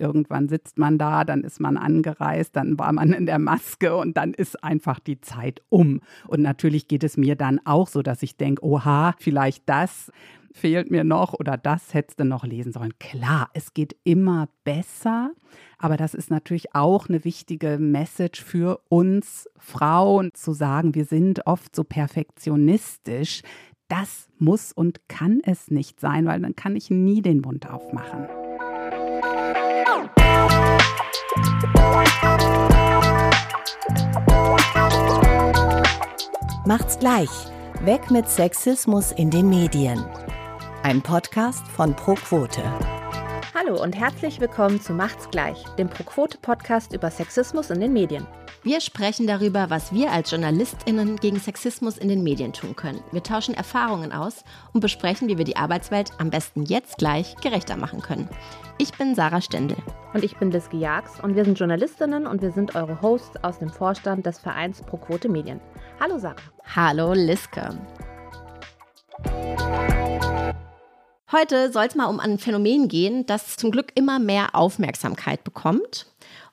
irgendwann sitzt man da, dann ist man angereist, dann war man in der Maske und dann ist einfach die Zeit um. Und natürlich geht es mir dann auch so, dass ich denke, oha, vielleicht das fehlt mir noch oder das hättest du noch lesen sollen. Klar, es geht immer besser, aber das ist natürlich auch eine wichtige Message für uns Frauen zu sagen, wir sind oft so perfektionistisch. Das muss und kann es nicht sein, weil dann kann ich nie den Mund aufmachen. Macht's gleich. Weg mit Sexismus in den Medien. Ein Podcast von ProQuote. Hallo und herzlich willkommen zu Macht's gleich, dem ProQuote-Podcast über Sexismus in den Medien. Wir sprechen darüber, was wir als JournalistInnen gegen Sexismus in den Medien tun können. Wir tauschen Erfahrungen aus und besprechen, wie wir die Arbeitswelt am besten jetzt gleich gerechter machen können. Ich bin Sarah Stendel. Und ich bin Liske Jags und wir sind Journalistinnen und wir sind eure Hosts aus dem Vorstand des Vereins ProQuote Medien. Hallo Sarah. Hallo Liske. Heute soll es mal um ein Phänomen gehen, das zum Glück immer mehr Aufmerksamkeit bekommt.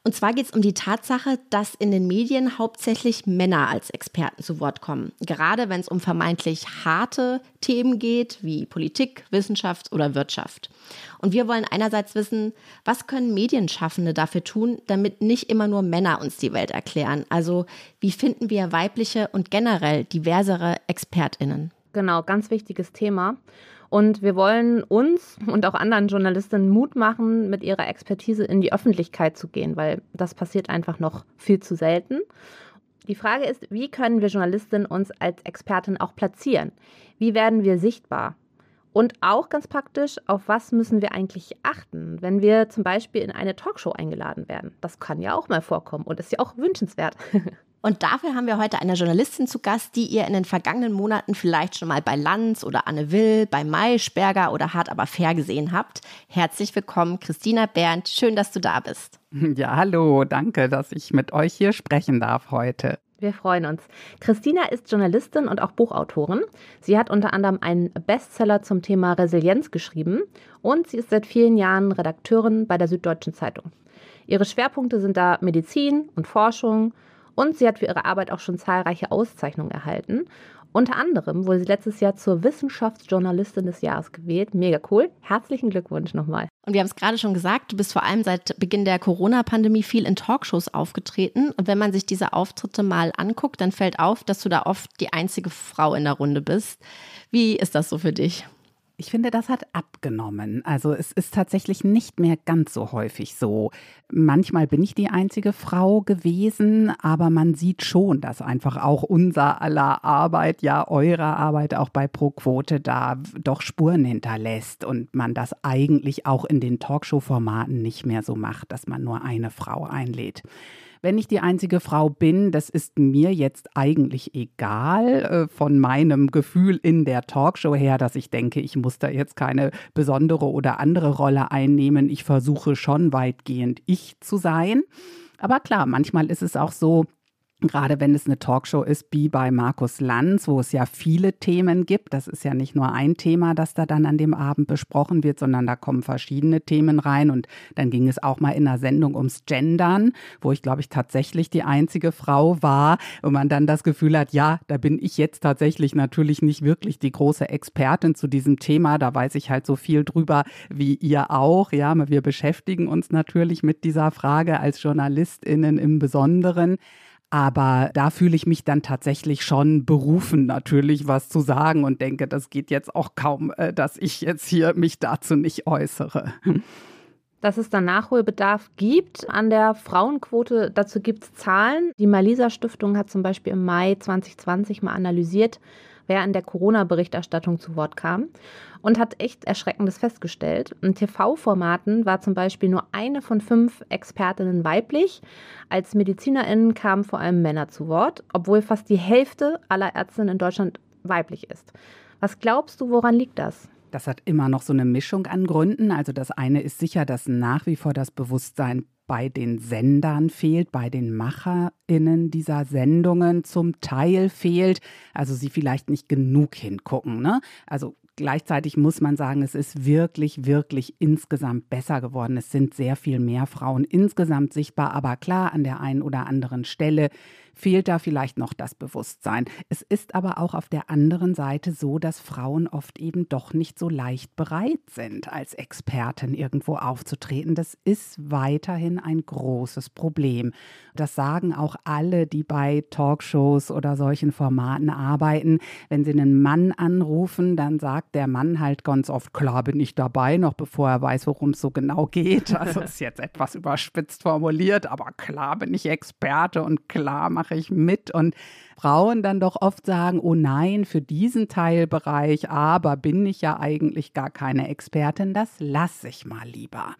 Und zwar geht es um die Tatsache, dass in den Medien hauptsächlich Männer als Experten zu Wort kommen. Gerade wenn es um vermeintlich harte Themen geht, wie Politik, Wissenschaft oder Wirtschaft. Und wir wollen einerseits wissen, was können Medienschaffende dafür tun, damit nicht immer nur Männer uns die Welt erklären? Also wie finden wir weibliche und generell diversere Expertinnen? Genau, ganz wichtiges Thema. Und wir wollen uns und auch anderen Journalistinnen Mut machen, mit ihrer Expertise in die Öffentlichkeit zu gehen, weil das passiert einfach noch viel zu selten. Die Frage ist, wie können wir Journalistinnen uns als Expertin auch platzieren? Wie werden wir sichtbar? Und auch ganz praktisch, auf was müssen wir eigentlich achten, wenn wir zum Beispiel in eine Talkshow eingeladen werden? Das kann ja auch mal vorkommen und ist ja auch wünschenswert. Und dafür haben wir heute eine Journalistin zu Gast, die ihr in den vergangenen Monaten vielleicht schon mal bei Lanz oder Anne Will, bei Maischberger oder Hart aber fair gesehen habt. Herzlich willkommen, Christina Berndt. Schön, dass du da bist. Ja, hallo. Danke, dass ich mit euch hier sprechen darf heute. Wir freuen uns. Christina ist Journalistin und auch Buchautorin. Sie hat unter anderem einen Bestseller zum Thema Resilienz geschrieben und sie ist seit vielen Jahren Redakteurin bei der Süddeutschen Zeitung. Ihre Schwerpunkte sind da Medizin und Forschung, und sie hat für ihre Arbeit auch schon zahlreiche Auszeichnungen erhalten. Unter anderem wurde sie letztes Jahr zur Wissenschaftsjournalistin des Jahres gewählt. Mega cool. Herzlichen Glückwunsch nochmal. Und wir haben es gerade schon gesagt, du bist vor allem seit Beginn der Corona-Pandemie viel in Talkshows aufgetreten. Und wenn man sich diese Auftritte mal anguckt, dann fällt auf, dass du da oft die einzige Frau in der Runde bist. Wie ist das so für dich? Ich finde, das hat abgenommen. Also es ist tatsächlich nicht mehr ganz so häufig so. Manchmal bin ich die einzige Frau gewesen, aber man sieht schon, dass einfach auch unser aller Arbeit, ja eurer Arbeit auch bei ProQuote da doch Spuren hinterlässt und man das eigentlich auch in den Talkshow-Formaten nicht mehr so macht, dass man nur eine Frau einlädt. Wenn ich die einzige Frau bin, das ist mir jetzt eigentlich egal äh, von meinem Gefühl in der Talkshow her, dass ich denke, ich muss da jetzt keine besondere oder andere Rolle einnehmen. Ich versuche schon weitgehend ich zu sein. Aber klar, manchmal ist es auch so, Gerade wenn es eine Talkshow ist, wie bei Markus Lanz, wo es ja viele Themen gibt. Das ist ja nicht nur ein Thema, das da dann an dem Abend besprochen wird, sondern da kommen verschiedene Themen rein. Und dann ging es auch mal in einer Sendung ums Gendern, wo ich, glaube ich, tatsächlich die einzige Frau war. Und man dann das Gefühl hat, ja, da bin ich jetzt tatsächlich natürlich nicht wirklich die große Expertin zu diesem Thema. Da weiß ich halt so viel drüber wie ihr auch. Ja, wir beschäftigen uns natürlich mit dieser Frage als JournalistInnen im Besonderen. Aber da fühle ich mich dann tatsächlich schon berufen, natürlich was zu sagen und denke, das geht jetzt auch kaum, äh, dass ich jetzt hier mich dazu nicht äußere. Dass es dann Nachholbedarf gibt an der Frauenquote, dazu gibt es Zahlen. Die Malisa Stiftung hat zum Beispiel im Mai 2020 mal analysiert, wer in der Corona-Berichterstattung zu Wort kam und hat echt Erschreckendes festgestellt. In TV-Formaten war zum Beispiel nur eine von fünf Expertinnen weiblich. Als MedizinerInnen kamen vor allem Männer zu Wort, obwohl fast die Hälfte aller Ärztinnen in Deutschland weiblich ist. Was glaubst du, woran liegt das? Das hat immer noch so eine Mischung an Gründen. Also das eine ist sicher, dass nach wie vor das Bewusstsein bei den Sendern fehlt, bei den MacherInnen dieser Sendungen zum Teil fehlt. Also sie vielleicht nicht genug hingucken. Ne? Also Gleichzeitig muss man sagen, es ist wirklich, wirklich insgesamt besser geworden. Es sind sehr viel mehr Frauen insgesamt sichtbar, aber klar, an der einen oder anderen Stelle fehlt da vielleicht noch das Bewusstsein. Es ist aber auch auf der anderen Seite so, dass Frauen oft eben doch nicht so leicht bereit sind, als Expertin irgendwo aufzutreten. Das ist weiterhin ein großes Problem. Das sagen auch alle, die bei Talkshows oder solchen Formaten arbeiten. Wenn sie einen Mann anrufen, dann sagt der Mann halt ganz oft, klar bin ich dabei, noch bevor er weiß, worum es so genau geht. Also ist jetzt etwas überspitzt formuliert, aber klar bin ich Experte und klar mache mache ich mit. Und Frauen dann doch oft sagen, oh nein, für diesen Teilbereich, aber bin ich ja eigentlich gar keine Expertin, das lasse ich mal lieber.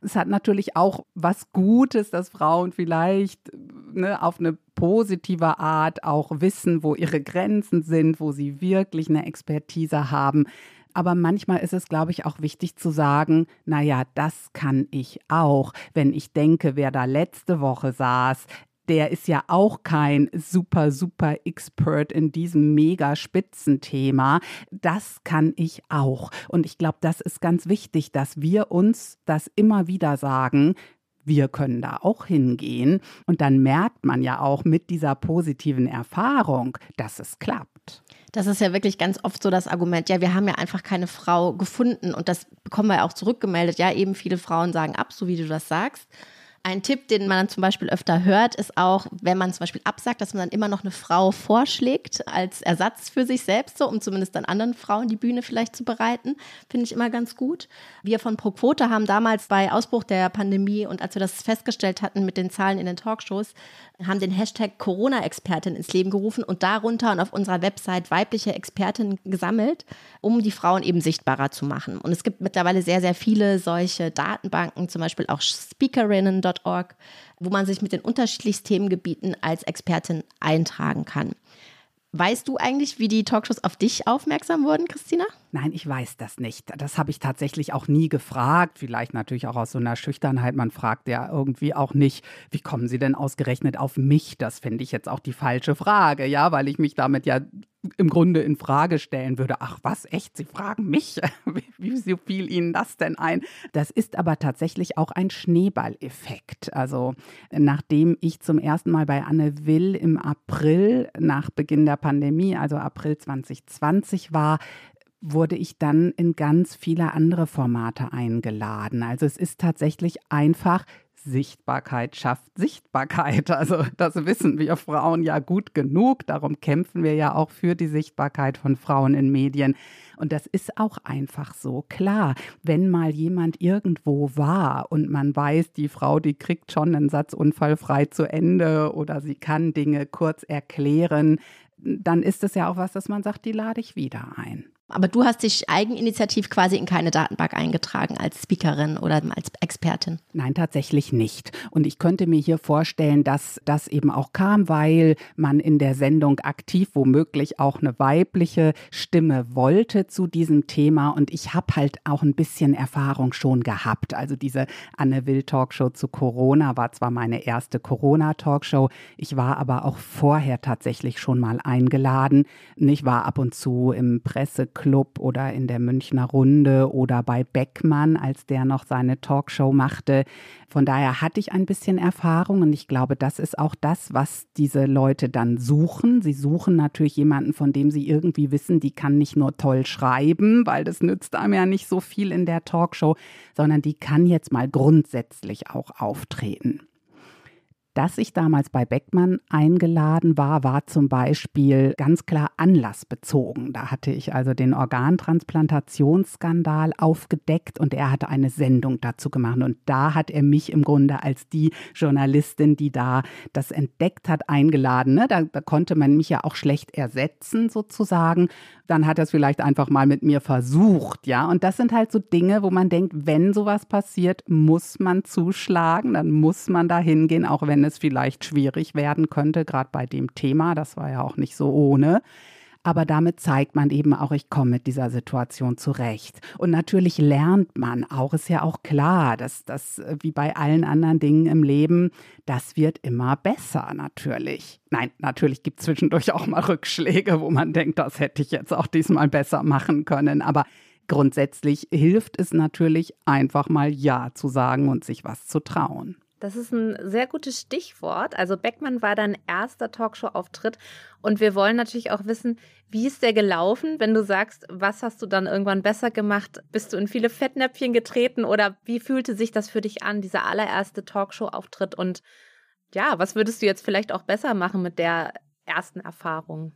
Es hat natürlich auch was Gutes, dass Frauen vielleicht ne, auf eine positive Art auch wissen, wo ihre Grenzen sind, wo sie wirklich eine Expertise haben. Aber manchmal ist es, glaube ich, auch wichtig zu sagen, naja, das kann ich auch. Wenn ich denke, wer da letzte Woche saß, der ist ja auch kein super, super Expert in diesem mega Spitzenthema. Das kann ich auch. Und ich glaube, das ist ganz wichtig, dass wir uns das immer wieder sagen. Wir können da auch hingehen. Und dann merkt man ja auch mit dieser positiven Erfahrung, dass es klappt. Das ist ja wirklich ganz oft so das Argument, ja, wir haben ja einfach keine Frau gefunden und das bekommen wir ja auch zurückgemeldet. Ja, eben viele Frauen sagen ab, so wie du das sagst. Ein Tipp, den man zum Beispiel öfter hört, ist auch, wenn man zum Beispiel absagt, dass man dann immer noch eine Frau vorschlägt als Ersatz für sich selbst, so, um zumindest dann anderen Frauen die Bühne vielleicht zu bereiten. Finde ich immer ganz gut. Wir von ProQuote haben damals bei Ausbruch der Pandemie und als wir das festgestellt hatten mit den Zahlen in den Talkshows, haben den Hashtag Corona-Expertin ins Leben gerufen und darunter und auf unserer Website weibliche Expertinnen gesammelt, um die Frauen eben sichtbarer zu machen. Und es gibt mittlerweile sehr, sehr viele solche Datenbanken, zum Beispiel auch speakerinnen.org, wo man sich mit den unterschiedlichsten Themengebieten als Expertin eintragen kann. Weißt du eigentlich, wie die Talkshows auf dich aufmerksam wurden, Christina? Nein, ich weiß das nicht. Das habe ich tatsächlich auch nie gefragt. Vielleicht natürlich auch aus so einer Schüchternheit. Man fragt ja irgendwie auch nicht, wie kommen Sie denn ausgerechnet auf mich? Das finde ich jetzt auch die falsche Frage, ja, weil ich mich damit ja im Grunde in Frage stellen würde, ach was, echt, Sie fragen mich, wie, wie fiel Ihnen das denn ein? Das ist aber tatsächlich auch ein Schneeballeffekt. Also nachdem ich zum ersten Mal bei Anne Will im April nach Beginn der Pandemie, also April 2020 war, wurde ich dann in ganz viele andere Formate eingeladen. Also es ist tatsächlich einfach Sichtbarkeit schafft Sichtbarkeit. Also das wissen wir Frauen ja gut genug. Darum kämpfen wir ja auch für die Sichtbarkeit von Frauen in Medien. Und das ist auch einfach so. Klar, wenn mal jemand irgendwo war und man weiß, die Frau, die kriegt schon einen Satz unfallfrei zu Ende oder sie kann Dinge kurz erklären, dann ist es ja auch was, dass man sagt, die lade ich wieder ein. Aber du hast dich eigeninitiativ quasi in keine Datenbank eingetragen als Speakerin oder als Expertin. Nein, tatsächlich nicht. Und ich könnte mir hier vorstellen, dass das eben auch kam, weil man in der Sendung aktiv womöglich auch eine weibliche Stimme wollte zu diesem Thema. Und ich habe halt auch ein bisschen Erfahrung schon gehabt. Also diese Anne Will Talkshow zu Corona war zwar meine erste Corona-Talkshow, ich war aber auch vorher tatsächlich schon mal eingeladen. Ich war ab und zu im Presse Club oder in der Münchner Runde oder bei Beckmann, als der noch seine Talkshow machte. Von daher hatte ich ein bisschen Erfahrung und ich glaube, das ist auch das, was diese Leute dann suchen. Sie suchen natürlich jemanden, von dem sie irgendwie wissen, die kann nicht nur toll schreiben, weil das nützt einem ja nicht so viel in der Talkshow, sondern die kann jetzt mal grundsätzlich auch auftreten. Dass ich damals bei Beckmann eingeladen war, war zum Beispiel ganz klar anlassbezogen. Da hatte ich also den Organtransplantationsskandal aufgedeckt und er hatte eine Sendung dazu gemacht. Und da hat er mich im Grunde als die Journalistin, die da das entdeckt hat, eingeladen. Ne? Da, da konnte man mich ja auch schlecht ersetzen sozusagen. Dann hat er es vielleicht einfach mal mit mir versucht, ja. Und das sind halt so Dinge, wo man denkt, wenn sowas passiert, muss man zuschlagen, dann muss man da hingehen, auch wenn es vielleicht schwierig werden könnte, gerade bei dem Thema. Das war ja auch nicht so ohne. Aber damit zeigt man eben auch, ich komme mit dieser Situation zurecht. Und natürlich lernt man auch, ist ja auch klar, dass das äh, wie bei allen anderen Dingen im Leben, das wird immer besser natürlich. Nein, natürlich gibt es zwischendurch auch mal Rückschläge, wo man denkt, das hätte ich jetzt auch diesmal besser machen können. Aber grundsätzlich hilft es natürlich einfach mal Ja zu sagen und sich was zu trauen. Das ist ein sehr gutes Stichwort. Also Beckmann war dein erster Talkshow-Auftritt und wir wollen natürlich auch wissen, wie ist der gelaufen? Wenn du sagst, was hast du dann irgendwann besser gemacht? Bist du in viele Fettnäpfchen getreten oder wie fühlte sich das für dich an, dieser allererste Talkshow-Auftritt? Und ja, was würdest du jetzt vielleicht auch besser machen mit der ersten Erfahrung?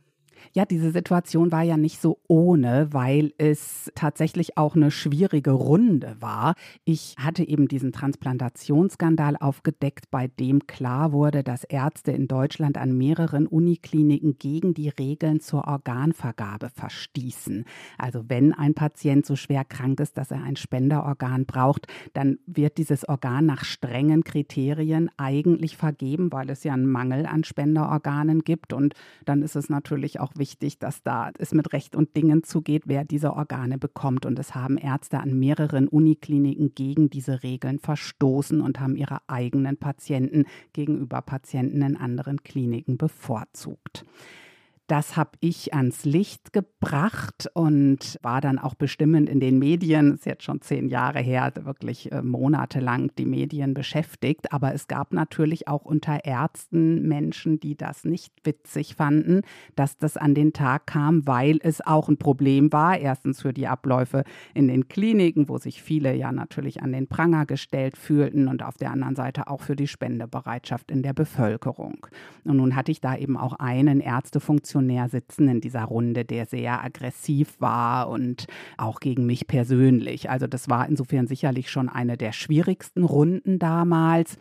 Ja, diese Situation war ja nicht so ohne, weil es tatsächlich auch eine schwierige Runde war. Ich hatte eben diesen Transplantationsskandal aufgedeckt, bei dem klar wurde, dass Ärzte in Deutschland an mehreren Unikliniken gegen die Regeln zur Organvergabe verstießen. Also wenn ein Patient so schwer krank ist, dass er ein Spenderorgan braucht, dann wird dieses Organ nach strengen Kriterien eigentlich vergeben, weil es ja einen Mangel an Spenderorganen gibt. Und dann ist es natürlich auch wichtig, dass da es mit Recht und Dingen zugeht, wer diese Organe bekommt. Und es haben Ärzte an mehreren Unikliniken gegen diese Regeln verstoßen und haben ihre eigenen Patienten gegenüber Patienten in anderen Kliniken bevorzugt. Das habe ich ans Licht gebracht und war dann auch bestimmend in den Medien. Ist jetzt schon zehn Jahre her, wirklich äh, monatelang die Medien beschäftigt. Aber es gab natürlich auch unter Ärzten Menschen, die das nicht witzig fanden, dass das an den Tag kam, weil es auch ein Problem war. Erstens für die Abläufe in den Kliniken, wo sich viele ja natürlich an den Pranger gestellt fühlten und auf der anderen Seite auch für die Spendebereitschaft in der Bevölkerung. Und nun hatte ich da eben auch einen Ärztefunktion Funktionär sitzen in dieser Runde, der sehr aggressiv war und auch gegen mich persönlich. Also das war insofern sicherlich schon eine der schwierigsten Runden damals.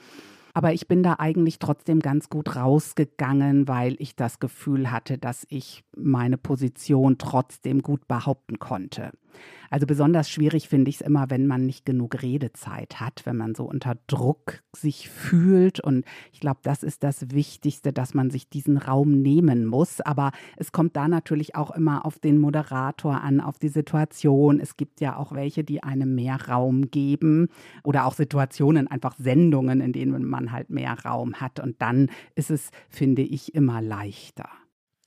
Aber ich bin da eigentlich trotzdem ganz gut rausgegangen, weil ich das Gefühl hatte, dass ich meine Position trotzdem gut behaupten konnte. Also besonders schwierig finde ich es immer, wenn man nicht genug Redezeit hat, wenn man so unter Druck sich fühlt. Und ich glaube, das ist das Wichtigste, dass man sich diesen Raum nehmen muss. Aber es kommt da natürlich auch immer auf den Moderator an, auf die Situation. Es gibt ja auch welche, die einem mehr Raum geben oder auch Situationen, einfach Sendungen, in denen man halt mehr Raum hat. Und dann ist es, finde ich, immer leichter.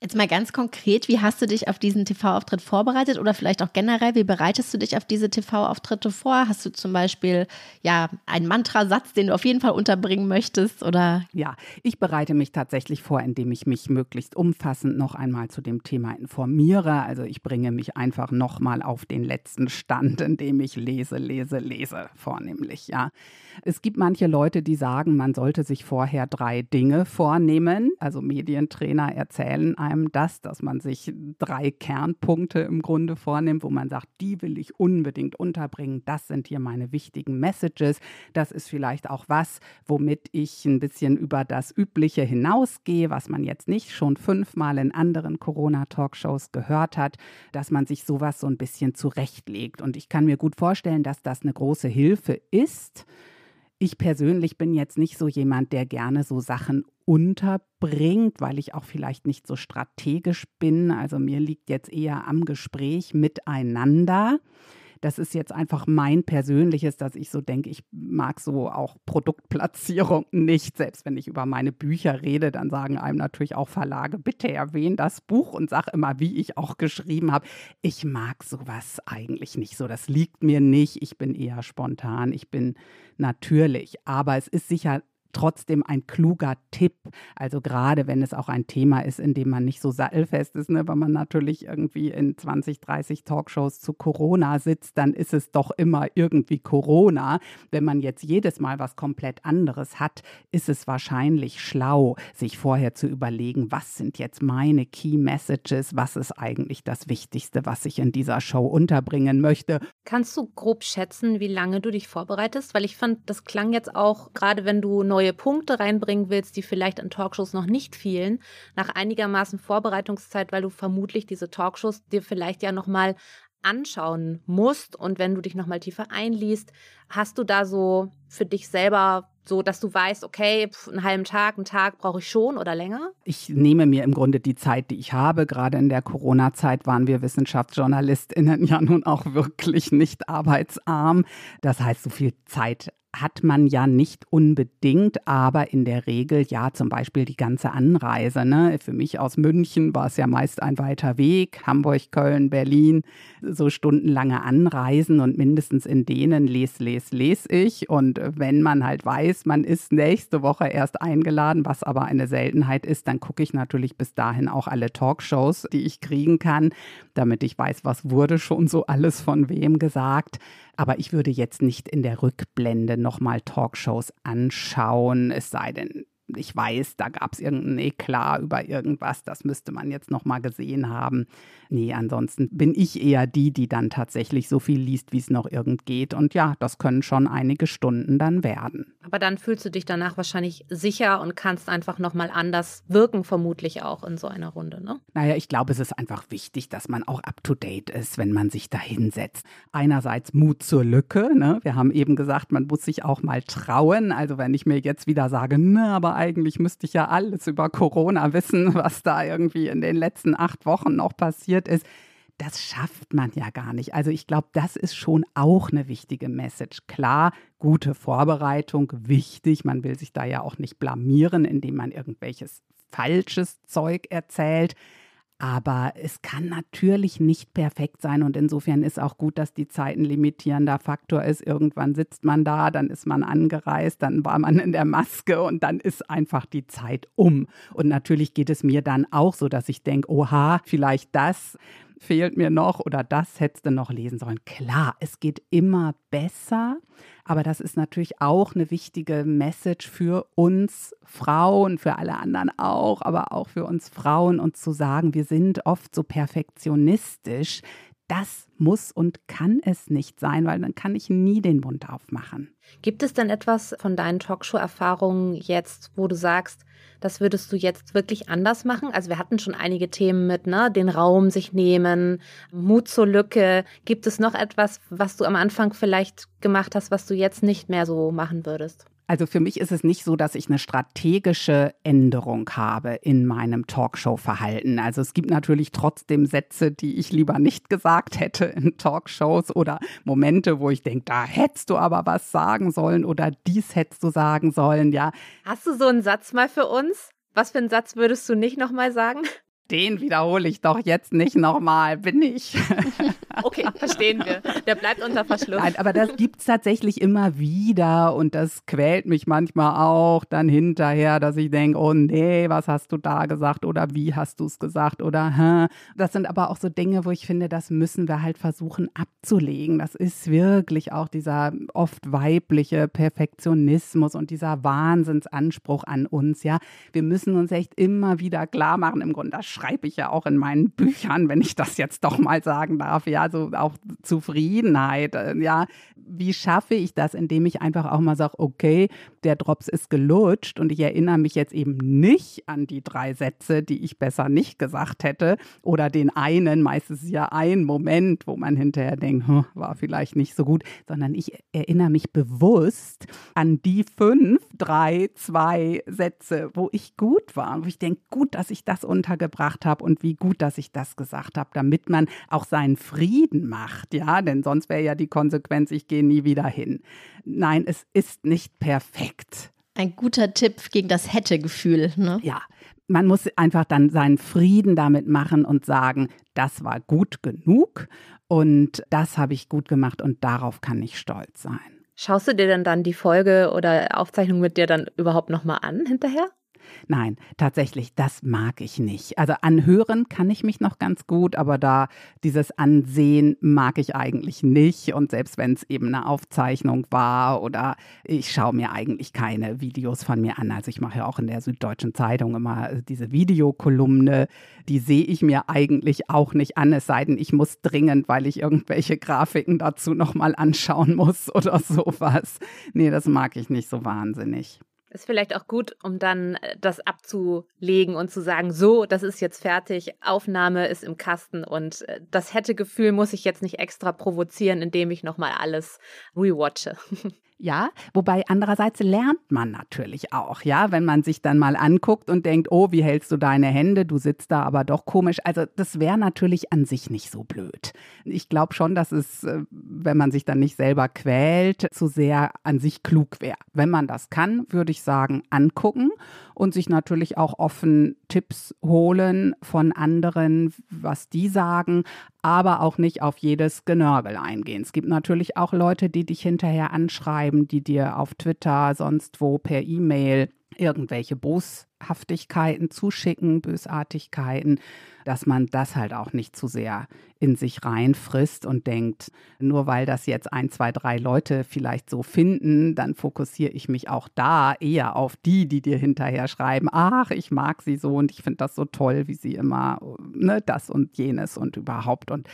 Jetzt mal ganz konkret, wie hast du dich auf diesen TV-Auftritt vorbereitet oder vielleicht auch generell, wie bereitest du dich auf diese TV-Auftritte vor? Hast du zum Beispiel ja einen Mantrasatz, den du auf jeden Fall unterbringen möchtest oder? Ja, ich bereite mich tatsächlich vor, indem ich mich möglichst umfassend noch einmal zu dem Thema informiere. Also ich bringe mich einfach noch mal auf den letzten Stand, indem ich lese, lese, lese, vornehmlich. Ja, es gibt manche Leute, die sagen, man sollte sich vorher drei Dinge vornehmen. Also Medientrainer erzählen einem das, dass man sich drei Kernpunkte im Grunde vornimmt, wo man sagt, die will ich unbedingt unterbringen. Das sind hier meine wichtigen Messages. Das ist vielleicht auch was, womit ich ein bisschen über das Übliche hinausgehe, was man jetzt nicht schon fünfmal in anderen Corona-Talkshows gehört hat, dass man sich sowas so ein bisschen zurechtlegt. Und ich kann mir gut vorstellen, dass das eine große Hilfe ist ich persönlich bin jetzt nicht so jemand, der gerne so Sachen unterbringt, weil ich auch vielleicht nicht so strategisch bin. Also mir liegt jetzt eher am Gespräch miteinander. Das ist jetzt einfach mein persönliches, dass ich so denke, ich mag so auch Produktplatzierung nicht. Selbst wenn ich über meine Bücher rede, dann sagen einem natürlich auch Verlage, bitte erwähnen das Buch und sag immer, wie ich auch geschrieben habe. Ich mag sowas eigentlich nicht so. Das liegt mir nicht. Ich bin eher spontan. Ich bin natürlich. Aber es ist sicher trotzdem ein kluger Tipp. Also gerade wenn es auch ein Thema ist, in dem man nicht so sattelfest ist, ne, wenn man natürlich irgendwie in 20, 30 Talkshows zu Corona sitzt, dann ist es doch immer irgendwie Corona. Wenn man jetzt jedes Mal was komplett anderes hat, ist es wahrscheinlich schlau, sich vorher zu überlegen, was sind jetzt meine Key Messages, was ist eigentlich das Wichtigste, was ich in dieser Show unterbringen möchte. Kannst du grob schätzen, wie lange du dich vorbereitest? Weil ich fand, das klang jetzt auch, gerade wenn du neue neue Punkte reinbringen willst, die vielleicht in Talkshows noch nicht fielen, nach einigermaßen Vorbereitungszeit, weil du vermutlich diese Talkshows dir vielleicht ja nochmal anschauen musst und wenn du dich nochmal tiefer einliest, hast du da so für dich selber so dass du weißt, okay, einen halben Tag, einen Tag brauche ich schon oder länger? Ich nehme mir im Grunde die Zeit, die ich habe. Gerade in der Corona-Zeit waren wir WissenschaftsjournalistInnen ja nun auch wirklich nicht arbeitsarm. Das heißt, so viel Zeit hat man ja nicht unbedingt, aber in der Regel ja zum Beispiel die ganze Anreise. Ne? Für mich aus München war es ja meist ein weiter Weg, Hamburg, Köln, Berlin, so stundenlange Anreisen und mindestens in denen les, les, les ich. Und wenn man halt weiß, man ist nächste Woche erst eingeladen, was aber eine Seltenheit ist, dann gucke ich natürlich bis dahin auch alle Talkshows, die ich kriegen kann, damit ich weiß, was wurde schon so alles von wem gesagt. Aber ich würde jetzt nicht in der Rückblende nochmal Talkshows anschauen, es sei denn, ich weiß, da gab es irgendeinen Eklat über irgendwas, das müsste man jetzt nochmal gesehen haben. Nee, ansonsten bin ich eher die, die dann tatsächlich so viel liest, wie es noch irgend geht. Und ja, das können schon einige Stunden dann werden. Aber dann fühlst du dich danach wahrscheinlich sicher und kannst einfach nochmal anders wirken, vermutlich auch in so einer Runde, ne? Naja, ich glaube, es ist einfach wichtig, dass man auch up-to-date ist, wenn man sich da hinsetzt. Einerseits Mut zur Lücke, ne? Wir haben eben gesagt, man muss sich auch mal trauen. Also wenn ich mir jetzt wieder sage, na, aber eigentlich müsste ich ja alles über Corona wissen, was da irgendwie in den letzten acht Wochen noch passiert ist. Das schafft man ja gar nicht. Also ich glaube, das ist schon auch eine wichtige Message. Klar, gute Vorbereitung, wichtig. Man will sich da ja auch nicht blamieren, indem man irgendwelches falsches Zeug erzählt. Aber es kann natürlich nicht perfekt sein und insofern ist auch gut, dass die Zeit ein limitierender Faktor ist. Irgendwann sitzt man da, dann ist man angereist, dann war man in der Maske und dann ist einfach die Zeit um. Und natürlich geht es mir dann auch so, dass ich denke, oha, vielleicht das fehlt mir noch oder das hättest du noch lesen sollen. Klar, es geht immer besser, aber das ist natürlich auch eine wichtige Message für uns Frauen, für alle anderen auch, aber auch für uns Frauen, uns zu sagen, wir sind oft so perfektionistisch. Das muss und kann es nicht sein, weil dann kann ich nie den Mund aufmachen. Gibt es denn etwas von deinen Talkshow-Erfahrungen jetzt, wo du sagst, das würdest du jetzt wirklich anders machen? Also wir hatten schon einige Themen mit, ne, den Raum sich nehmen, Mut zur Lücke. Gibt es noch etwas, was du am Anfang vielleicht gemacht hast, was du jetzt nicht mehr so machen würdest? Also für mich ist es nicht so, dass ich eine strategische Änderung habe in meinem Talkshow-Verhalten. Also es gibt natürlich trotzdem Sätze, die ich lieber nicht gesagt hätte in Talkshows oder Momente, wo ich denke, da hättest du aber was sagen sollen oder dies hättest du sagen sollen, ja. Hast du so einen Satz mal für uns? Was für einen Satz würdest du nicht nochmal sagen? Den wiederhole ich doch jetzt nicht nochmal, bin ich. Okay, verstehen wir. Der bleibt unter Verschluss. Nein, aber das gibt es tatsächlich immer wieder und das quält mich manchmal auch dann hinterher, dass ich denke, oh nee, was hast du da gesagt oder wie hast du es gesagt oder hä? Das sind aber auch so Dinge, wo ich finde, das müssen wir halt versuchen abzulegen. Das ist wirklich auch dieser oft weibliche Perfektionismus und dieser Wahnsinnsanspruch an uns, ja. Wir müssen uns echt immer wieder klar machen, im Grunde, das schreibe ich ja auch in meinen Büchern, wenn ich das jetzt doch mal sagen darf, ja, so auch Zufriedenheit, äh, ja, wie schaffe ich das, indem ich einfach auch mal sage, okay, der Drops ist gelutscht und ich erinnere mich jetzt eben nicht an die drei Sätze, die ich besser nicht gesagt hätte oder den einen, meistens ja ein Moment, wo man hinterher denkt, hm, war vielleicht nicht so gut, sondern ich erinnere mich bewusst an die fünf, drei, zwei Sätze, wo ich gut war, wo ich denke, gut, dass ich das untergebracht habe und wie gut, dass ich das gesagt habe, damit man auch seinen Frieden macht, ja, denn sonst wäre ja die Konsequenz, ich gehe gehe nie wieder hin. Nein, es ist nicht perfekt. Ein guter Tipp gegen das Hätte-Gefühl. Ne? Ja, man muss einfach dann seinen Frieden damit machen und sagen, das war gut genug und das habe ich gut gemacht und darauf kann ich stolz sein. Schaust du dir denn dann die Folge oder Aufzeichnung mit dir dann überhaupt nochmal an hinterher? Nein, tatsächlich, das mag ich nicht. Also anhören kann ich mich noch ganz gut, aber da dieses Ansehen mag ich eigentlich nicht. Und selbst wenn es eben eine Aufzeichnung war oder ich schaue mir eigentlich keine Videos von mir an. Also ich mache ja auch in der Süddeutschen Zeitung immer diese Videokolumne. Die sehe ich mir eigentlich auch nicht an, es sei denn, ich muss dringend, weil ich irgendwelche Grafiken dazu nochmal anschauen muss oder sowas. Nee, das mag ich nicht so wahnsinnig. Ist vielleicht auch gut, um dann äh, das abzulegen und zu sagen, so, das ist jetzt fertig, Aufnahme ist im Kasten und äh, das hätte Gefühl muss ich jetzt nicht extra provozieren, indem ich nochmal alles rewatche. Ja, wobei andererseits lernt man natürlich auch, ja, wenn man sich dann mal anguckt und denkt, oh, wie hältst du deine Hände, du sitzt da aber doch komisch. Also das wäre natürlich an sich nicht so blöd. Ich glaube schon, dass es, äh, wenn man sich dann nicht selber quält, zu sehr an sich klug wäre. Wenn man das kann, würde ich sagen, angucken und sich natürlich auch offen Tipps holen von anderen, was die sagen, aber auch nicht auf jedes Genörgel eingehen. Es gibt natürlich auch Leute, die dich hinterher anschreiben, die dir auf Twitter, sonst wo per E-Mail irgendwelche Boshaftigkeiten zuschicken, Bösartigkeiten, dass man das halt auch nicht zu sehr in sich reinfrisst und denkt, nur weil das jetzt ein, zwei, drei Leute vielleicht so finden, dann fokussiere ich mich auch da eher auf die, die dir hinterher schreiben, ach, ich mag sie so und ich finde das so toll, wie sie immer ne, das und jenes und überhaupt. Und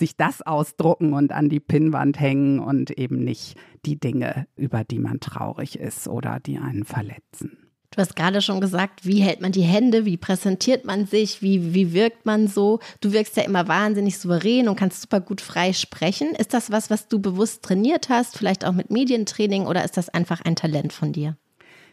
sich das ausdrucken und an die Pinnwand hängen und eben nicht die Dinge, über die man traurig ist oder die einen verletzen. Du hast gerade schon gesagt, wie hält man die Hände, wie präsentiert man sich, wie, wie wirkt man so? Du wirkst ja immer wahnsinnig souverän und kannst super gut frei sprechen. Ist das was, was du bewusst trainiert hast, vielleicht auch mit Medientraining oder ist das einfach ein Talent von dir?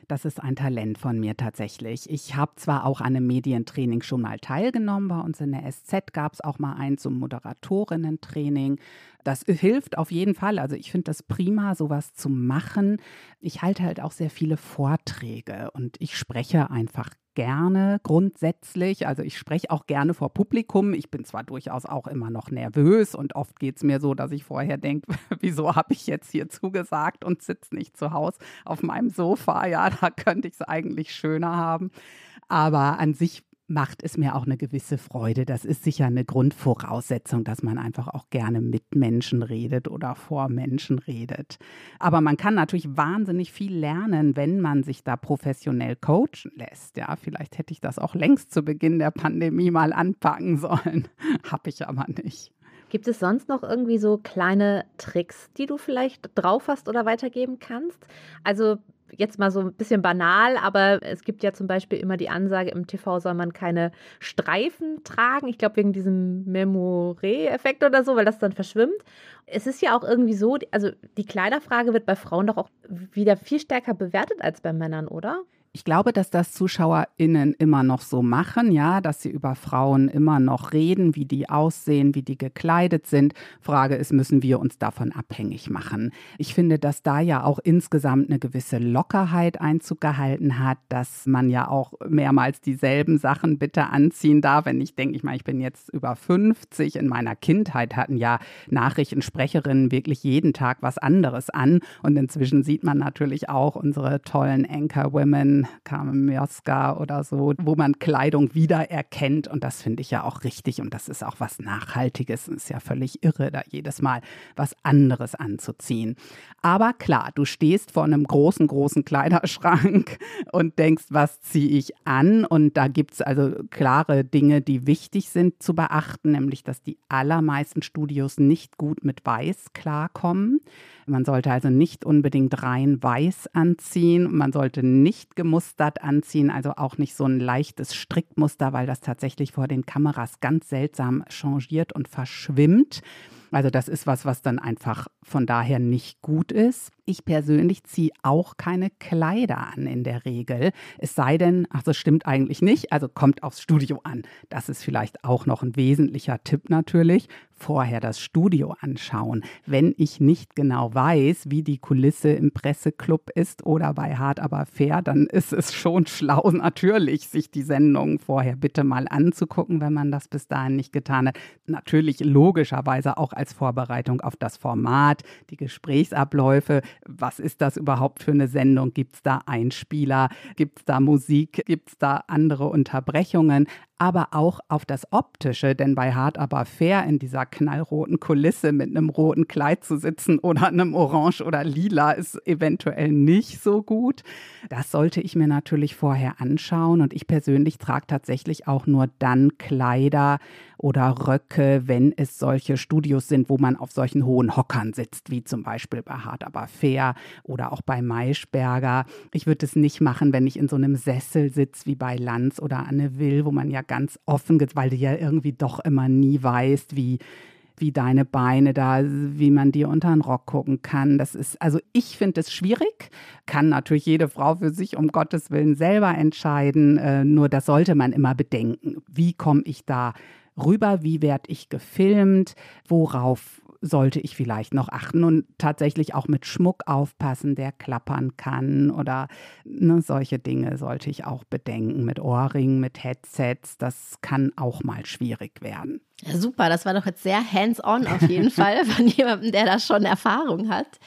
Das ist ein Talent von mir tatsächlich. Ich habe zwar auch an einem Medientraining schon mal teilgenommen. Bei uns in der SZ gab es auch mal ein zum Moderatorinnen-Training. Das hilft auf jeden Fall. Also ich finde das prima, sowas zu machen. Ich halte halt auch sehr viele Vorträge und ich spreche einfach gerne grundsätzlich. Also ich spreche auch gerne vor Publikum. Ich bin zwar durchaus auch immer noch nervös und oft geht es mir so, dass ich vorher denke, wieso habe ich jetzt hier zugesagt und sitze nicht zu Hause auf meinem Sofa? Ja, da könnte ich es eigentlich schöner haben. Aber an sich macht es mir auch eine gewisse Freude. Das ist sicher eine Grundvoraussetzung, dass man einfach auch gerne mit Menschen redet oder vor Menschen redet. Aber man kann natürlich wahnsinnig viel lernen, wenn man sich da professionell coachen lässt. Ja, vielleicht hätte ich das auch längst zu Beginn der Pandemie mal anpacken sollen. Habe ich aber nicht. Gibt es sonst noch irgendwie so kleine Tricks, die du vielleicht drauf hast oder weitergeben kannst? Also jetzt mal so ein bisschen banal, aber es gibt ja zum Beispiel immer die Ansage, im TV soll man keine Streifen tragen. Ich glaube, wegen diesem Memoré-Effekt oder so, weil das dann verschwimmt. Es ist ja auch irgendwie so, also die Kleiderfrage wird bei Frauen doch auch wieder viel stärker bewertet als bei Männern, oder? Ich glaube, dass das ZuschauerInnen immer noch so machen, ja, dass sie über Frauen immer noch reden, wie die aussehen, wie die gekleidet sind. Frage ist, müssen wir uns davon abhängig machen? Ich finde, dass da ja auch insgesamt eine gewisse Lockerheit Einzug gehalten hat, dass man ja auch mehrmals dieselben Sachen bitte anziehen darf. Wenn ich denke, ich meine, ich bin jetzt über 50, in meiner Kindheit hatten ja Nachrichtensprecherinnen wirklich jeden Tag was anderes an. Und inzwischen sieht man natürlich auch unsere tollen Anchor-Women, Carmen Mioska oder so, wo man Kleidung wiedererkennt. Und das finde ich ja auch richtig. Und das ist auch was Nachhaltiges. Es ist ja völlig irre, da jedes Mal was anderes anzuziehen. Aber klar, du stehst vor einem großen, großen Kleiderschrank und denkst, was ziehe ich an? Und da gibt es also klare Dinge, die wichtig sind zu beachten, nämlich, dass die allermeisten Studios nicht gut mit Weiß klarkommen. Man sollte also nicht unbedingt rein weiß anziehen. Man sollte nicht gemustert anziehen, also auch nicht so ein leichtes Strickmuster, weil das tatsächlich vor den Kameras ganz seltsam changiert und verschwimmt. Also das ist was, was dann einfach von daher nicht gut ist. Ich persönlich ziehe auch keine Kleider an in der Regel. Es sei denn, ach, das stimmt eigentlich nicht, also kommt aufs Studio an. Das ist vielleicht auch noch ein wesentlicher Tipp natürlich. Vorher das Studio anschauen. Wenn ich nicht genau weiß, wie die Kulisse im Presseclub ist oder bei Hart aber fair, dann ist es schon schlau natürlich, sich die Sendung vorher bitte mal anzugucken, wenn man das bis dahin nicht getan hat. Natürlich logischerweise auch als Vorbereitung auf das Format, die Gesprächsabläufe. Was ist das überhaupt für eine Sendung? Gibt es da Einspieler? Gibt es da Musik? Gibt es da andere Unterbrechungen? Aber auch auf das Optische, denn bei Hart aber fair in dieser knallroten Kulisse mit einem roten Kleid zu sitzen oder einem Orange oder Lila ist eventuell nicht so gut. Das sollte ich mir natürlich vorher anschauen und ich persönlich trage tatsächlich auch nur dann Kleider oder Röcke, wenn es solche Studios sind, wo man auf solchen hohen Hockern sitzt, wie zum Beispiel bei Hart aber fair oder auch bei Maischberger. Ich würde es nicht machen, wenn ich in so einem Sessel sitze wie bei Lanz oder Anne Will, wo man ja ganz offen, weil du ja irgendwie doch immer nie weißt, wie wie deine Beine da, wie man dir unter den Rock gucken kann. Das ist, also ich finde es schwierig, kann natürlich jede Frau für sich um Gottes Willen selber entscheiden, äh, nur das sollte man immer bedenken. Wie komme ich da rüber, wie werde ich gefilmt, worauf sollte ich vielleicht noch achten und tatsächlich auch mit Schmuck aufpassen, der klappern kann oder ne, solche Dinge sollte ich auch bedenken mit Ohrringen, mit Headsets. Das kann auch mal schwierig werden. Ja, super, das war doch jetzt sehr hands-on auf jeden Fall von jemandem, der da schon Erfahrung hat.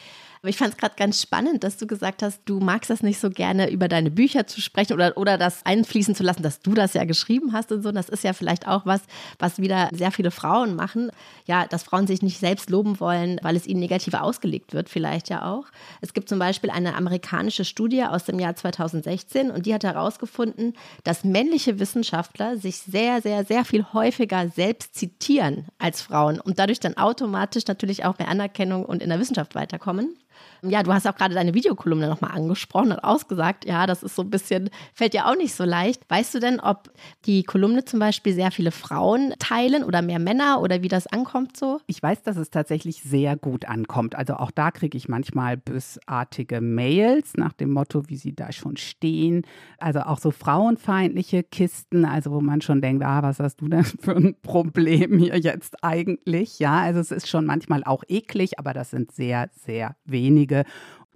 Aber ich fand es gerade ganz spannend, dass du gesagt hast, du magst das nicht so gerne, über deine Bücher zu sprechen oder, oder das einfließen zu lassen, dass du das ja geschrieben hast und so. Das ist ja vielleicht auch was, was wieder sehr viele Frauen machen. Ja, dass Frauen sich nicht selbst loben wollen, weil es ihnen negativ ausgelegt wird, vielleicht ja auch. Es gibt zum Beispiel eine amerikanische Studie aus dem Jahr 2016 und die hat herausgefunden, dass männliche Wissenschaftler sich sehr, sehr, sehr viel häufiger selbst zitieren als Frauen und dadurch dann automatisch natürlich auch mehr Anerkennung und in der Wissenschaft weiterkommen. Ja, du hast auch gerade deine Videokolumne nochmal angesprochen und ausgesagt, ja, das ist so ein bisschen, fällt dir auch nicht so leicht. Weißt du denn, ob die Kolumne zum Beispiel sehr viele Frauen teilen oder mehr Männer oder wie das ankommt so? Ich weiß, dass es tatsächlich sehr gut ankommt. Also auch da kriege ich manchmal bösartige Mails nach dem Motto, wie sie da schon stehen. Also auch so frauenfeindliche Kisten, also wo man schon denkt, ah, was hast du denn für ein Problem hier jetzt eigentlich? Ja, also es ist schon manchmal auch eklig, aber das sind sehr, sehr wenige wenige.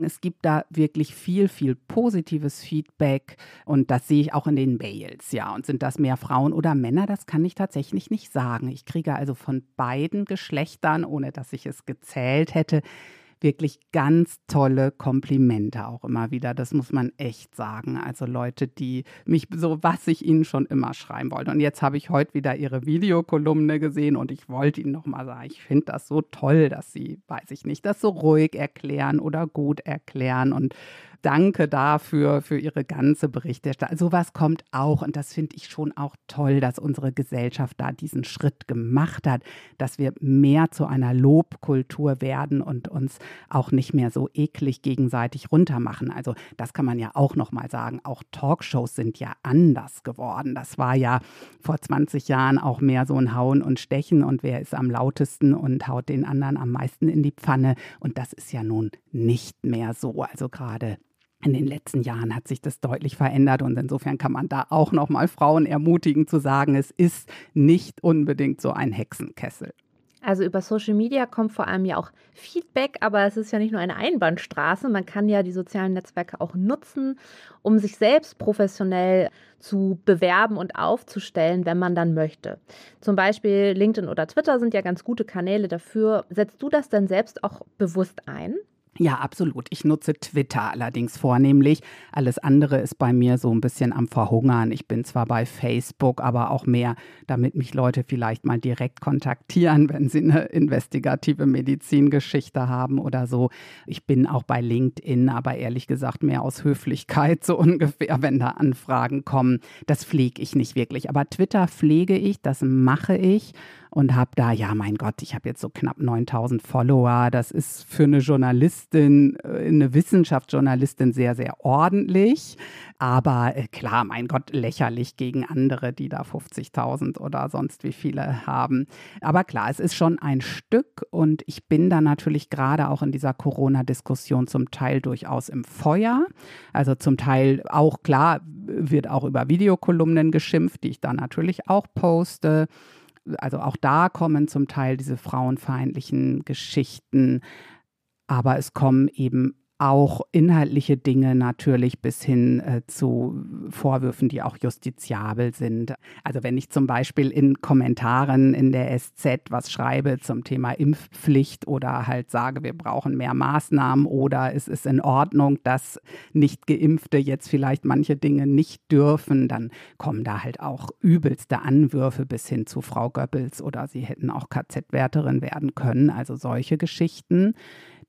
Es gibt da wirklich viel, viel positives Feedback und das sehe ich auch in den Mails, ja. Und sind das mehr Frauen oder Männer? Das kann ich tatsächlich nicht sagen. Ich kriege also von beiden Geschlechtern, ohne dass ich es gezählt hätte, wirklich ganz tolle Komplimente auch immer wieder. Das muss man echt sagen. Also Leute, die mich so, was ich ihnen schon immer schreiben wollte. Und jetzt habe ich heute wieder ihre Videokolumne gesehen und ich wollte ihnen nochmal sagen, ich finde das so toll, dass sie, weiß ich nicht, das so ruhig erklären oder gut erklären und danke dafür, für Ihre ganze Berichterstattung. Sowas kommt auch und das finde ich schon auch toll, dass unsere Gesellschaft da diesen Schritt gemacht hat, dass wir mehr zu einer Lobkultur werden und uns auch nicht mehr so eklig gegenseitig runtermachen. Also das kann man ja auch nochmal sagen. Auch Talkshows sind ja anders geworden. Das war ja vor 20 Jahren auch mehr so ein Hauen und Stechen und wer ist am lautesten und haut den anderen am meisten in die Pfanne. Und das ist ja nun nicht mehr so. Also gerade in den letzten Jahren hat sich das deutlich verändert und insofern kann man da auch noch mal Frauen ermutigen zu sagen, es ist nicht unbedingt so ein Hexenkessel. Also über Social Media kommt vor allem ja auch Feedback, aber es ist ja nicht nur eine Einbahnstraße. Man kann ja die sozialen Netzwerke auch nutzen, um sich selbst professionell zu bewerben und aufzustellen, wenn man dann möchte. Zum Beispiel LinkedIn oder Twitter sind ja ganz gute Kanäle dafür. Setzt du das denn selbst auch bewusst ein? Ja, absolut. Ich nutze Twitter allerdings vornehmlich. Alles andere ist bei mir so ein bisschen am Verhungern. Ich bin zwar bei Facebook, aber auch mehr, damit mich Leute vielleicht mal direkt kontaktieren, wenn sie eine investigative Medizingeschichte haben oder so. Ich bin auch bei LinkedIn, aber ehrlich gesagt mehr aus Höflichkeit so ungefähr, wenn da Anfragen kommen. Das pflege ich nicht wirklich. Aber Twitter pflege ich, das mache ich und habe da, ja, mein Gott, ich habe jetzt so knapp 9000 Follower. Das ist für eine Journalistin, äh, eine Wissenschaftsjournalistin sehr, sehr ordentlich. Aber äh, klar, mein Gott, lächerlich gegen andere, die da 50.000 oder sonst wie viele haben. Aber klar, es ist schon ein Stück und ich bin da natürlich gerade auch in dieser Corona-Diskussion zum Teil durchaus im Feuer. Also zum Teil auch klar, wird auch über Videokolumnen geschimpft, die ich da natürlich auch poste also auch da kommen zum Teil diese frauenfeindlichen Geschichten, aber es kommen eben auch inhaltliche Dinge natürlich bis hin äh, zu Vorwürfen, die auch justiziabel sind. Also wenn ich zum Beispiel in Kommentaren in der SZ was schreibe zum Thema Impfpflicht oder halt sage, wir brauchen mehr Maßnahmen oder es ist in Ordnung, dass nicht geimpfte jetzt vielleicht manche Dinge nicht dürfen, dann kommen da halt auch übelste Anwürfe bis hin zu Frau Goebbels oder sie hätten auch KZ-Wärterin werden können. Also solche Geschichten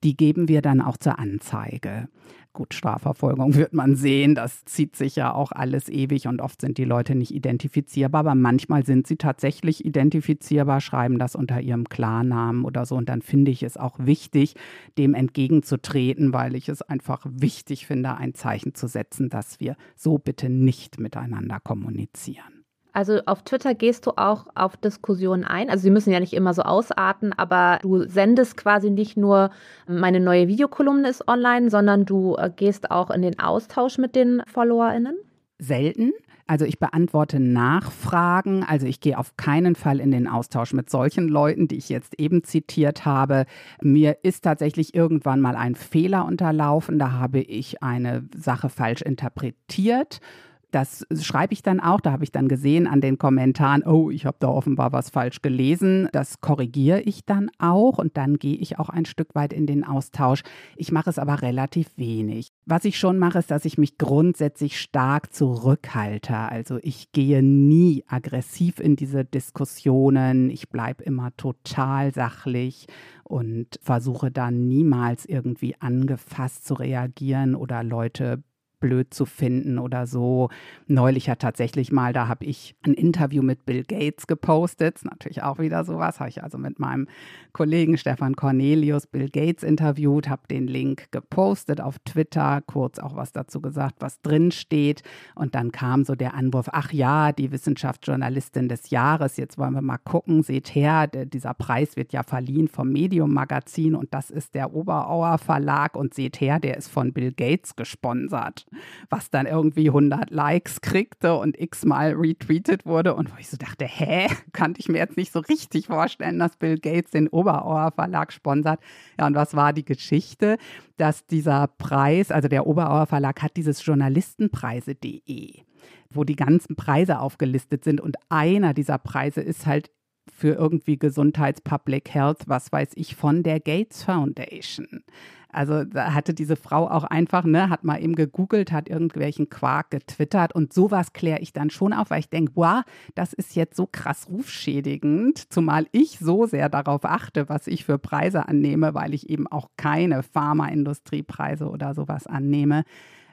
die geben wir dann auch zur Anzeige. Gut, Strafverfolgung wird man sehen, das zieht sich ja auch alles ewig und oft sind die Leute nicht identifizierbar, aber manchmal sind sie tatsächlich identifizierbar, schreiben das unter ihrem Klarnamen oder so und dann finde ich es auch wichtig, dem entgegenzutreten, weil ich es einfach wichtig finde, ein Zeichen zu setzen, dass wir so bitte nicht miteinander kommunizieren. Also auf Twitter gehst du auch auf Diskussionen ein. Also sie müssen ja nicht immer so ausarten, aber du sendest quasi nicht nur meine neue Videokolumne ist online, sondern du äh, gehst auch in den Austausch mit den FollowerInnen? Selten. Also ich beantworte Nachfragen. Also ich gehe auf keinen Fall in den Austausch mit solchen Leuten, die ich jetzt eben zitiert habe. Mir ist tatsächlich irgendwann mal ein Fehler unterlaufen. Da habe ich eine Sache falsch interpretiert. Das schreibe ich dann auch. Da habe ich dann gesehen an den Kommentaren, oh, ich habe da offenbar was falsch gelesen. Das korrigiere ich dann auch und dann gehe ich auch ein Stück weit in den Austausch. Ich mache es aber relativ wenig. Was ich schon mache, ist, dass ich mich grundsätzlich stark zurückhalte. Also ich gehe nie aggressiv in diese Diskussionen. Ich bleibe immer total sachlich und versuche dann niemals irgendwie angefasst zu reagieren oder Leute blöd zu finden oder so. Neulich hat tatsächlich mal, da habe ich ein Interview mit Bill Gates gepostet. Natürlich auch wieder sowas. Habe ich also mit meinem Kollegen Stefan Cornelius Bill Gates interviewt, habe den Link gepostet auf Twitter, kurz auch was dazu gesagt, was drin steht. Und dann kam so der Anwurf, ach ja, die Wissenschaftsjournalistin des Jahres, jetzt wollen wir mal gucken, seht her, dieser Preis wird ja verliehen vom Medium Magazin und das ist der Oberauer Verlag und seht her, der ist von Bill Gates gesponsert was dann irgendwie 100 Likes kriegte und x-mal retweetet wurde und wo ich so dachte, hä, kannte ich mir jetzt nicht so richtig vorstellen, dass Bill Gates den Oberauer Verlag sponsert. Ja, und was war die Geschichte? Dass dieser Preis, also der Oberauer Verlag hat dieses Journalistenpreise.de wo die ganzen Preise aufgelistet sind. Und einer dieser Preise ist halt für irgendwie Gesundheits, Public Health, was weiß ich, von der Gates Foundation. Also da hatte diese Frau auch einfach, ne, hat mal eben gegoogelt, hat irgendwelchen Quark getwittert und sowas kläre ich dann schon auf, weil ich denke, wow, das ist jetzt so krass rufschädigend, zumal ich so sehr darauf achte, was ich für Preise annehme, weil ich eben auch keine Pharmaindustriepreise oder sowas annehme.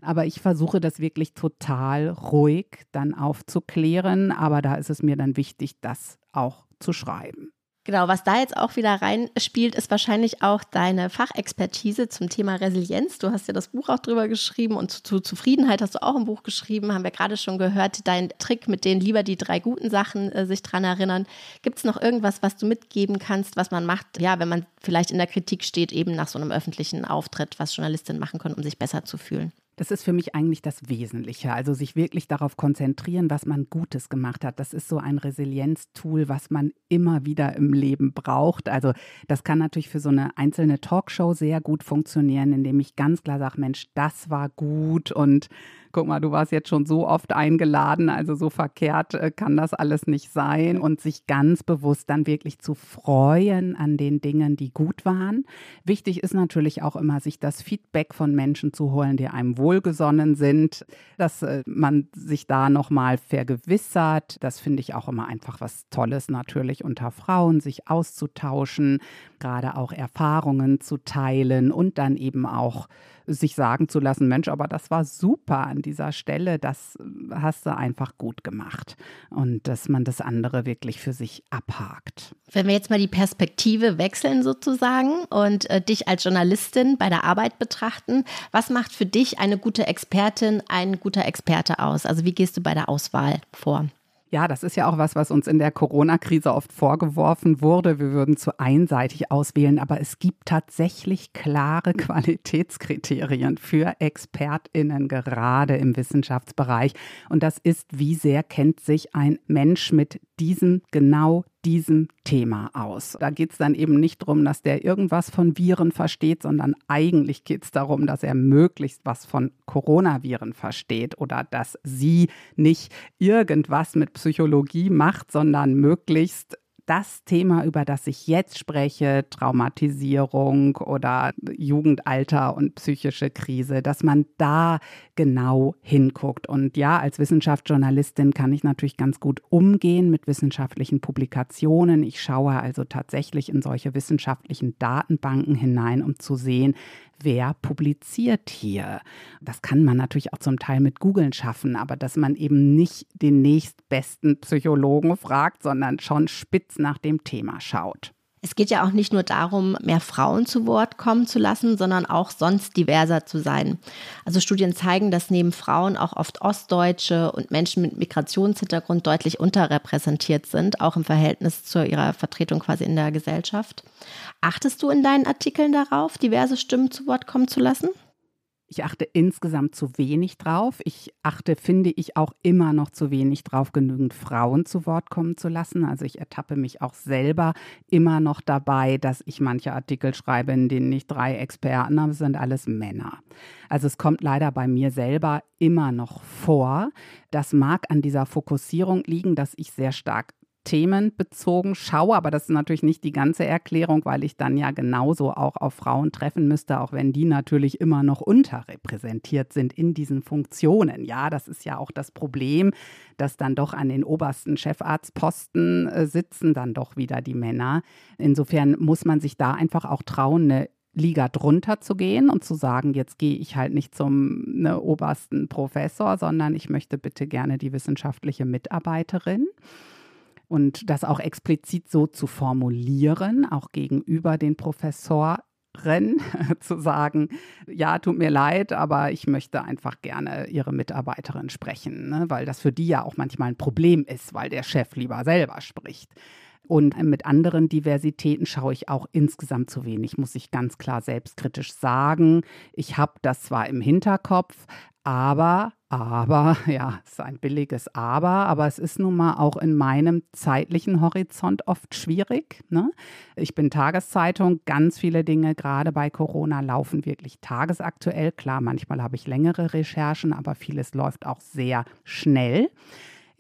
Aber ich versuche das wirklich total ruhig dann aufzuklären. Aber da ist es mir dann wichtig, das auch zu schreiben. Genau, was da jetzt auch wieder reinspielt, ist wahrscheinlich auch deine Fachexpertise zum Thema Resilienz. Du hast ja das Buch auch drüber geschrieben und zu, zu Zufriedenheit hast du auch ein Buch geschrieben, haben wir gerade schon gehört. Dein Trick mit denen lieber die drei guten Sachen äh, sich dran erinnern. Gibt es noch irgendwas, was du mitgeben kannst, was man macht, ja, wenn man vielleicht in der Kritik steht, eben nach so einem öffentlichen Auftritt, was Journalistinnen machen können, um sich besser zu fühlen? Das ist für mich eigentlich das Wesentliche. Also sich wirklich darauf konzentrieren, was man Gutes gemacht hat. Das ist so ein Resilienztool, was man immer wieder im Leben braucht. Also das kann natürlich für so eine einzelne Talkshow sehr gut funktionieren, indem ich ganz klar sage, Mensch, das war gut und guck mal, du warst jetzt schon so oft eingeladen, also so verkehrt äh, kann das alles nicht sein und sich ganz bewusst dann wirklich zu freuen an den Dingen, die gut waren. Wichtig ist natürlich auch immer, sich das Feedback von Menschen zu holen, die einem wohlgesonnen sind, dass äh, man sich da nochmal vergewissert. Das finde ich auch immer einfach was Tolles natürlich unter Frauen, sich auszutauschen, gerade auch Erfahrungen zu teilen und dann eben auch sich sagen zu lassen, Mensch, aber das war super an dieser Stelle, das hast du einfach gut gemacht. Und dass man das andere wirklich für sich abhakt. Wenn wir jetzt mal die Perspektive wechseln sozusagen und äh, dich als Journalistin bei der Arbeit betrachten, was macht für dich eine gute Expertin, ein guter Experte aus? Also wie gehst du bei der Auswahl vor? Ja, das ist ja auch was, was uns in der Corona-Krise oft vorgeworfen wurde. Wir würden zu einseitig auswählen, aber es gibt tatsächlich klare Qualitätskriterien für ExpertInnen, gerade im Wissenschaftsbereich. Und das ist, wie sehr kennt sich ein Mensch mit diesem genau diesem Thema aus. Da geht es dann eben nicht darum, dass der irgendwas von Viren versteht, sondern eigentlich geht es darum, dass er möglichst was von Coronaviren versteht oder dass sie nicht irgendwas mit Psychologie macht, sondern möglichst das Thema, über das ich jetzt spreche, Traumatisierung oder Jugendalter und psychische Krise, dass man da genau hinguckt. Und ja, als Wissenschaftsjournalistin kann ich natürlich ganz gut umgehen mit wissenschaftlichen Publikationen. Ich schaue also tatsächlich in solche wissenschaftlichen Datenbanken hinein, um zu sehen, wer publiziert hier. Das kann man natürlich auch zum Teil mit Googeln schaffen, aber dass man eben nicht den nächstbesten Psychologen fragt, sondern schon spitz nach dem Thema schaut. Es geht ja auch nicht nur darum, mehr Frauen zu Wort kommen zu lassen, sondern auch sonst diverser zu sein. Also Studien zeigen, dass neben Frauen auch oft Ostdeutsche und Menschen mit Migrationshintergrund deutlich unterrepräsentiert sind, auch im Verhältnis zu ihrer Vertretung quasi in der Gesellschaft. Achtest du in deinen Artikeln darauf, diverse Stimmen zu Wort kommen zu lassen? Ich achte insgesamt zu wenig drauf. Ich achte, finde ich, auch immer noch zu wenig drauf, genügend Frauen zu Wort kommen zu lassen. Also ich ertappe mich auch selber immer noch dabei, dass ich manche Artikel schreibe, in denen nicht drei Experten, aber es sind alles Männer. Also es kommt leider bei mir selber immer noch vor. Das mag an dieser Fokussierung liegen, dass ich sehr stark themenbezogen schaue, aber das ist natürlich nicht die ganze Erklärung, weil ich dann ja genauso auch auf Frauen treffen müsste, auch wenn die natürlich immer noch unterrepräsentiert sind in diesen Funktionen. Ja, das ist ja auch das Problem, dass dann doch an den obersten Chefarztposten äh, sitzen dann doch wieder die Männer. Insofern muss man sich da einfach auch trauen, eine Liga drunter zu gehen und zu sagen, jetzt gehe ich halt nicht zum ne, obersten Professor, sondern ich möchte bitte gerne die wissenschaftliche Mitarbeiterin und das auch explizit so zu formulieren, auch gegenüber den Professoren, zu sagen, ja, tut mir leid, aber ich möchte einfach gerne Ihre Mitarbeiterin sprechen, ne? weil das für die ja auch manchmal ein Problem ist, weil der Chef lieber selber spricht. Und mit anderen Diversitäten schaue ich auch insgesamt zu wenig, muss ich ganz klar selbstkritisch sagen. Ich habe das zwar im Hinterkopf, aber, aber, ja, es ist ein billiges Aber, aber es ist nun mal auch in meinem zeitlichen Horizont oft schwierig. Ne? Ich bin Tageszeitung, ganz viele Dinge, gerade bei Corona, laufen wirklich tagesaktuell. Klar, manchmal habe ich längere Recherchen, aber vieles läuft auch sehr schnell.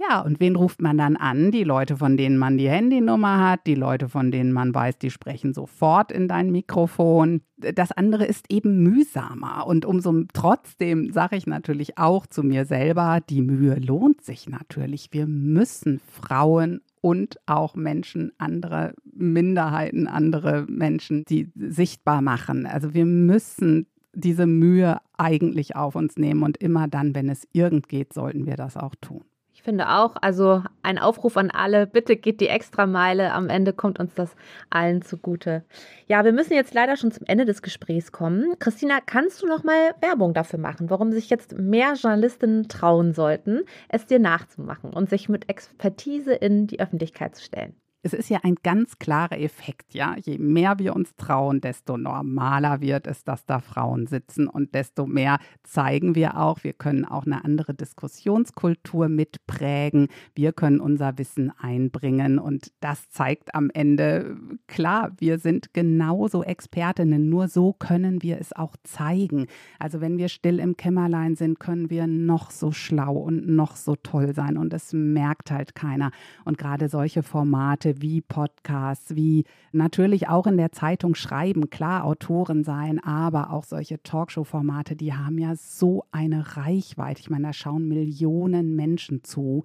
Ja, und wen ruft man dann an? Die Leute, von denen man die Handynummer hat, die Leute, von denen man weiß, die sprechen sofort in dein Mikrofon. Das andere ist eben mühsamer. Und umso trotzdem sage ich natürlich auch zu mir selber, die Mühe lohnt sich natürlich. Wir müssen Frauen und auch Menschen, andere Minderheiten, andere Menschen, die sichtbar machen. Also wir müssen diese Mühe eigentlich auf uns nehmen und immer dann, wenn es irgend geht, sollten wir das auch tun. Finde auch, also ein Aufruf an alle, bitte geht die Extrameile. Am Ende kommt uns das allen zugute. Ja, wir müssen jetzt leider schon zum Ende des Gesprächs kommen. Christina, kannst du noch mal Werbung dafür machen, warum sich jetzt mehr Journalistinnen trauen sollten, es dir nachzumachen und sich mit Expertise in die Öffentlichkeit zu stellen? Es ist ja ein ganz klarer Effekt, ja. Je mehr wir uns trauen, desto normaler wird es, dass da Frauen sitzen und desto mehr zeigen wir auch, wir können auch eine andere Diskussionskultur mitprägen, wir können unser Wissen einbringen und das zeigt am Ende, klar, wir sind genauso Expertinnen, nur so können wir es auch zeigen. Also wenn wir still im Kämmerlein sind, können wir noch so schlau und noch so toll sein und es merkt halt keiner. Und gerade solche Formate, wie Podcasts, wie natürlich auch in der Zeitung schreiben, klar Autoren sein, aber auch solche Talkshow-Formate, die haben ja so eine Reichweite. Ich meine, da schauen Millionen Menschen zu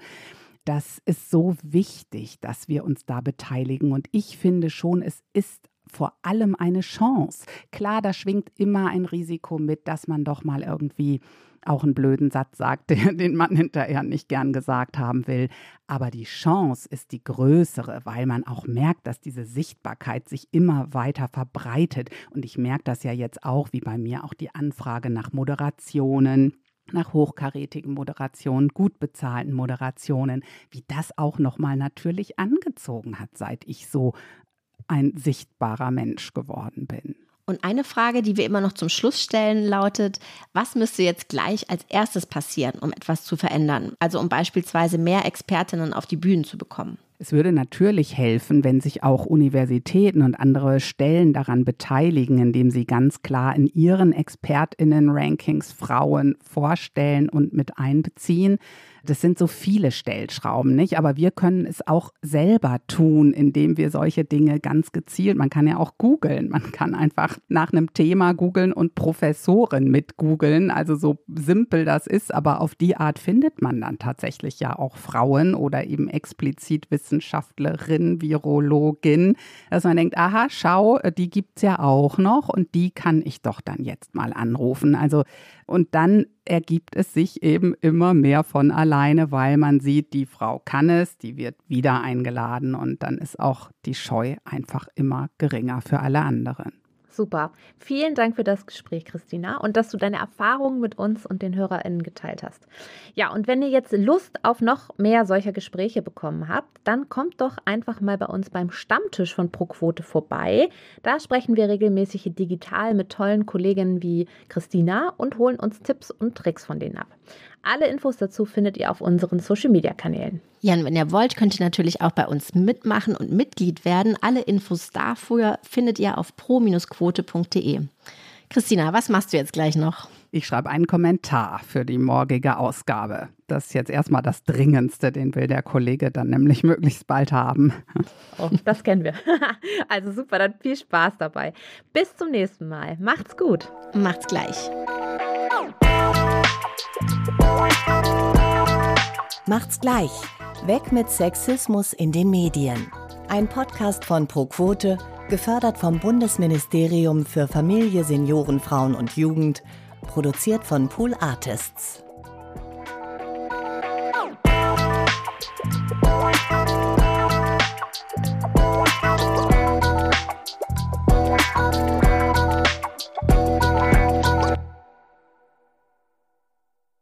das ist so wichtig, dass wir uns da beteiligen. Und ich finde schon, es ist vor allem eine Chance. Klar, da schwingt immer ein Risiko mit, dass man doch mal irgendwie auch einen blöden Satz sagt, den man hinterher nicht gern gesagt haben will. Aber die Chance ist die größere, weil man auch merkt, dass diese Sichtbarkeit sich immer weiter verbreitet. Und ich merke das ja jetzt auch, wie bei mir auch die Anfrage nach Moderationen nach hochkarätigen Moderationen, gut bezahlten Moderationen, wie das auch nochmal natürlich angezogen hat, seit ich so ein sichtbarer Mensch geworden bin. Und eine Frage, die wir immer noch zum Schluss stellen, lautet, was müsste jetzt gleich als erstes passieren, um etwas zu verändern? Also um beispielsweise mehr Expertinnen auf die Bühnen zu bekommen. Es würde natürlich helfen, wenn sich auch Universitäten und andere Stellen daran beteiligen, indem sie ganz klar in ihren Expertinnen-Rankings Frauen vorstellen und mit einbeziehen. Das sind so viele Stellschrauben, nicht? Aber wir können es auch selber tun, indem wir solche Dinge ganz gezielt, man kann ja auch googeln, man kann einfach nach einem Thema googeln und Professoren mit googeln. Also so simpel das ist, aber auf die Art findet man dann tatsächlich ja auch Frauen oder eben explizit Wissenschaftler Wissenschaftlerin, Virologin, dass man denkt, aha, schau, die gibt's ja auch noch und die kann ich doch dann jetzt mal anrufen. Also und dann ergibt es sich eben immer mehr von alleine, weil man sieht, die Frau kann es, die wird wieder eingeladen und dann ist auch die Scheu einfach immer geringer für alle anderen. Super. Vielen Dank für das Gespräch, Christina, und dass du deine Erfahrungen mit uns und den HörerInnen geteilt hast. Ja, und wenn ihr jetzt Lust auf noch mehr solcher Gespräche bekommen habt, dann kommt doch einfach mal bei uns beim Stammtisch von ProQuote vorbei. Da sprechen wir regelmäßig digital mit tollen Kolleginnen wie Christina und holen uns Tipps und Tricks von denen ab. Alle Infos dazu findet ihr auf unseren Social Media Kanälen. Ja, und wenn ihr wollt, könnt ihr natürlich auch bei uns mitmachen und Mitglied werden. Alle Infos dafür findet ihr auf pro-quote.de. Christina, was machst du jetzt gleich noch? Ich schreibe einen Kommentar für die morgige Ausgabe. Das ist jetzt erstmal das Dringendste, den will der Kollege dann nämlich möglichst bald haben. Oh, das kennen wir. Also super, dann viel Spaß dabei. Bis zum nächsten Mal. Macht's gut. Macht's gleich. Macht's gleich. Weg mit Sexismus in den Medien. Ein Podcast von ProQuote, gefördert vom Bundesministerium für Familie, Senioren, Frauen und Jugend, produziert von Pool Artists.